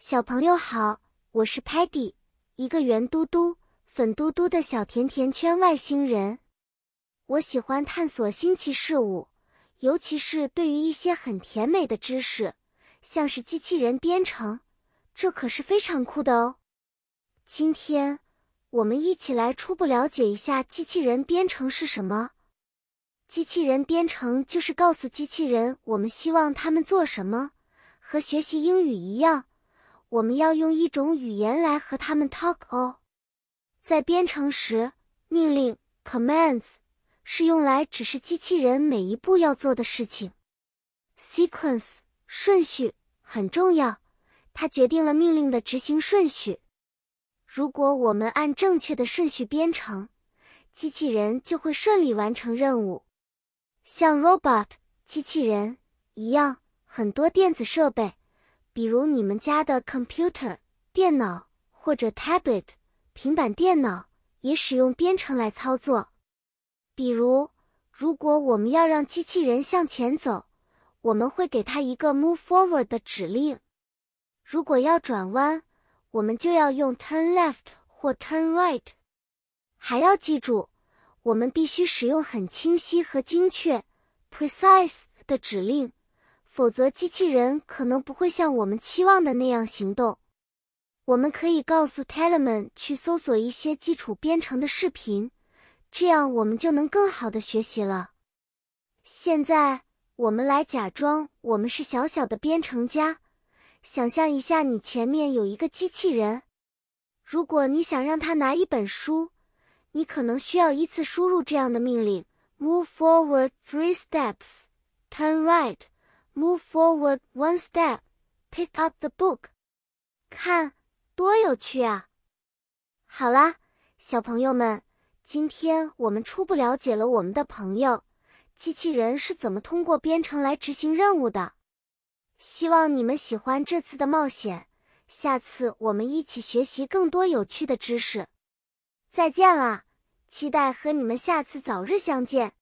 小朋友好，我是 Patty，一个圆嘟嘟、粉嘟嘟的小甜甜圈外星人。我喜欢探索新奇事物，尤其是对于一些很甜美的知识，像是机器人编程，这可是非常酷的哦。今天我们一起来初步了解一下机器人编程是什么。机器人编程就是告诉机器人我们希望他们做什么，和学习英语一样。我们要用一种语言来和他们 talk 哦。在编程时，命令 commands 是用来指示机器人每一步要做的事情。sequence 顺序很重要，它决定了命令的执行顺序。如果我们按正确的顺序编程，机器人就会顺利完成任务。像 robot 机器人一样，很多电子设备。比如你们家的 computer 电脑或者 tablet 平板电脑也使用编程来操作。比如，如果我们要让机器人向前走，我们会给它一个 move forward 的指令。如果要转弯，我们就要用 turn left 或 turn right。还要记住，我们必须使用很清晰和精确 precise 的指令。否则，机器人可能不会像我们期望的那样行动。我们可以告诉 Telemann 去搜索一些基础编程的视频，这样我们就能更好的学习了。现在，我们来假装我们是小小的编程家，想象一下，你前面有一个机器人。如果你想让它拿一本书，你可能需要依次输入这样的命令：Move forward three steps, turn right。Move forward one step, pick up the book. 看，多有趣啊！好啦，小朋友们，今天我们初步了解了我们的朋友机器人是怎么通过编程来执行任务的。希望你们喜欢这次的冒险，下次我们一起学习更多有趣的知识。再见啦，期待和你们下次早日相见。